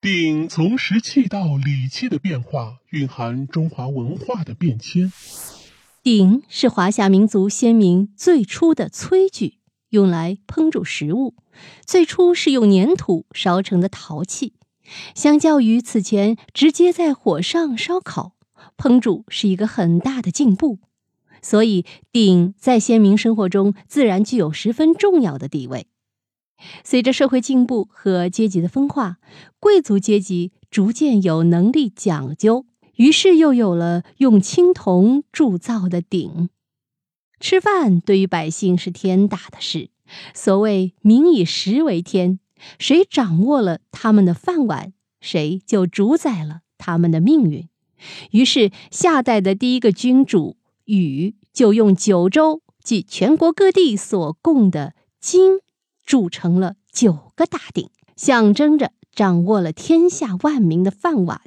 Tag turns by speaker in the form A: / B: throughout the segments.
A: 鼎从石器到礼器的变化，蕴含中华文化的变迁。
B: 鼎是华夏民族先民最初的炊具，用来烹煮食物。最初是用粘土烧成的陶器，相较于此前直接在火上烧烤，烹煮是一个很大的进步。所以，鼎在先民生活中自然具有十分重要的地位。随着社会进步和阶级的分化，贵族阶级逐渐有能力讲究，于是又有了用青铜铸造的鼎。吃饭对于百姓是天大的事，所谓“民以食为天”，谁掌握了他们的饭碗，谁就主宰了他们的命运。于是，夏代的第一个君主禹就用九州即全国各地所供的金。铸成了九个大鼎，象征着掌握了天下万民的饭碗。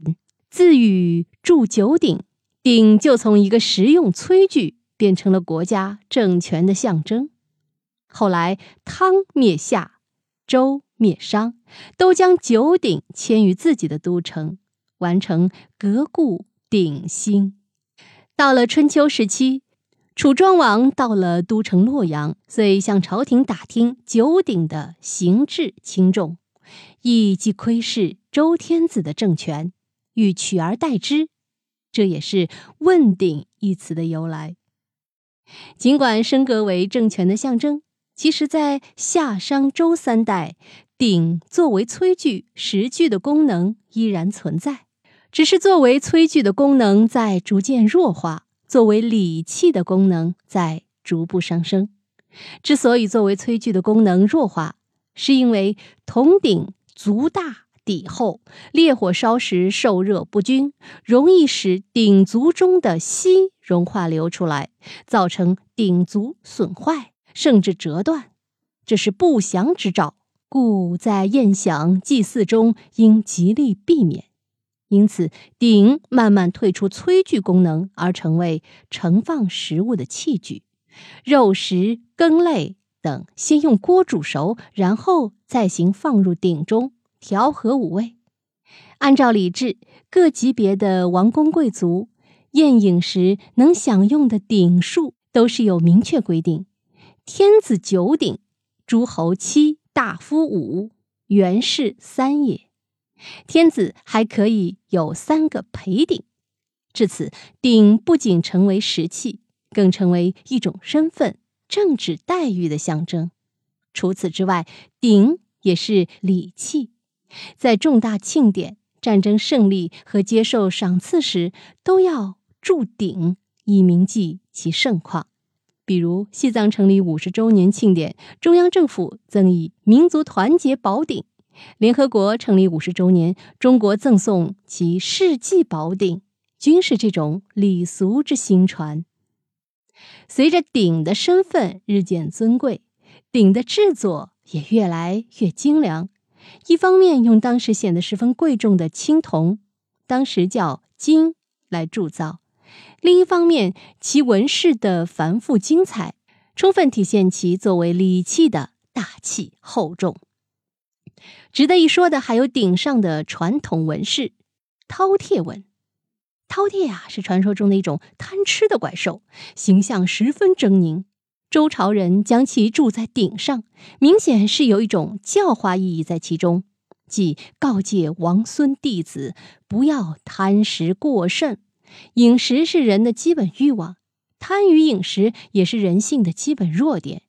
B: 自禹铸九鼎，鼎就从一个实用炊具变成了国家政权的象征。后来，汤灭夏，周灭商，都将九鼎迁于自己的都城，完成革故鼎新。到了春秋时期。楚庄王到了都城洛阳，遂向朝廷打听九鼎的形制轻重，意即窥视周天子的政权，欲取而代之。这也是“问鼎”一词的由来。尽管升格为政权的象征，其实，在夏、商、周三代，鼎作为炊具、食具的功能依然存在，只是作为炊具的功能在逐渐弱化。作为礼器的功能在逐步上升。之所以作为炊具的功能弱化，是因为铜鼎足大底厚，烈火烧时受热不均，容易使鼎足中的锡融化流出来，造成鼎足损坏甚至折断，这是不祥之兆。故在宴享祭祀中应极力避免。因此，鼎慢慢退出炊具功能，而成为盛放食物的器具。肉食羹类等先用锅煮熟，然后再行放入鼎中，调和五味。按照礼制，各级别的王公贵族宴饮时能享用的鼎数都是有明确规定：天子九鼎，诸侯七，大夫五，元士三也。天子还可以有三个陪鼎，至此，鼎不仅成为食器，更成为一种身份、政治待遇的象征。除此之外，鼎也是礼器，在重大庆典、战争胜利和接受赏赐时，都要铸鼎以铭记其盛况。比如，西藏成立五十周年庆典，中央政府赠以“民族团结宝鼎”。联合国成立五十周年，中国赠送其世纪宝鼎，均是这种礼俗之兴传。随着鼎的身份日渐尊贵，鼎的制作也越来越精良。一方面用当时显得十分贵重的青铜，当时叫金来铸造；另一方面，其纹饰的繁复精彩，充分体现其作为礼器的大气厚重。值得一说的还有鼎上的传统纹饰——饕餮纹。饕餮啊，是传说中的一种贪吃的怪兽，形象十分狰狞。周朝人将其铸在鼎上，明显是有一种教化意义在其中，即告诫王孙弟子不要贪食过甚。饮食是人的基本欲望，贪于饮食也是人性的基本弱点。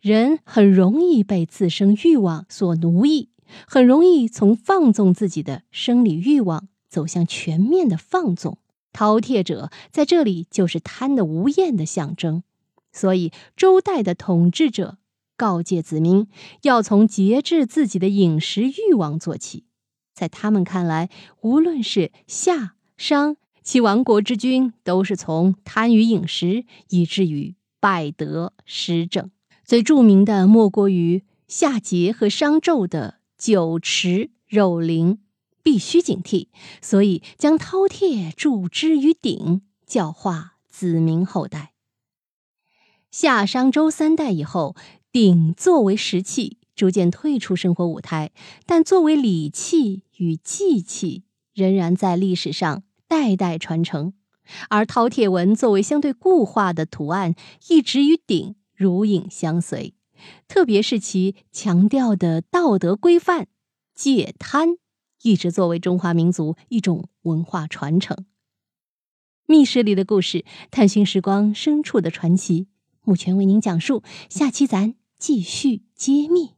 B: 人很容易被自身欲望所奴役，很容易从放纵自己的生理欲望走向全面的放纵。饕餮者在这里就是贪得无厌的象征。所以周代的统治者告诫子民，要从节制自己的饮食欲望做起。在他们看来，无论是夏、商其亡国之君，都是从贪于饮食，以至于败德失政。最著名的莫过于夏桀和商纣的酒池肉林，必须警惕。所以将饕餮铸之于鼎，教化子民后代。夏商周三代以后，鼎作为食器逐渐退出生活舞台，但作为礼器与祭器，仍然在历史上代代传承。而饕餮纹作为相对固化的图案，一直与鼎如影相随。特别是其强调的道德规范、戒贪，一直作为中华民族一种文化传承。密室里的故事，探寻时光深处的传奇。目前为您讲述，下期咱继续揭秘。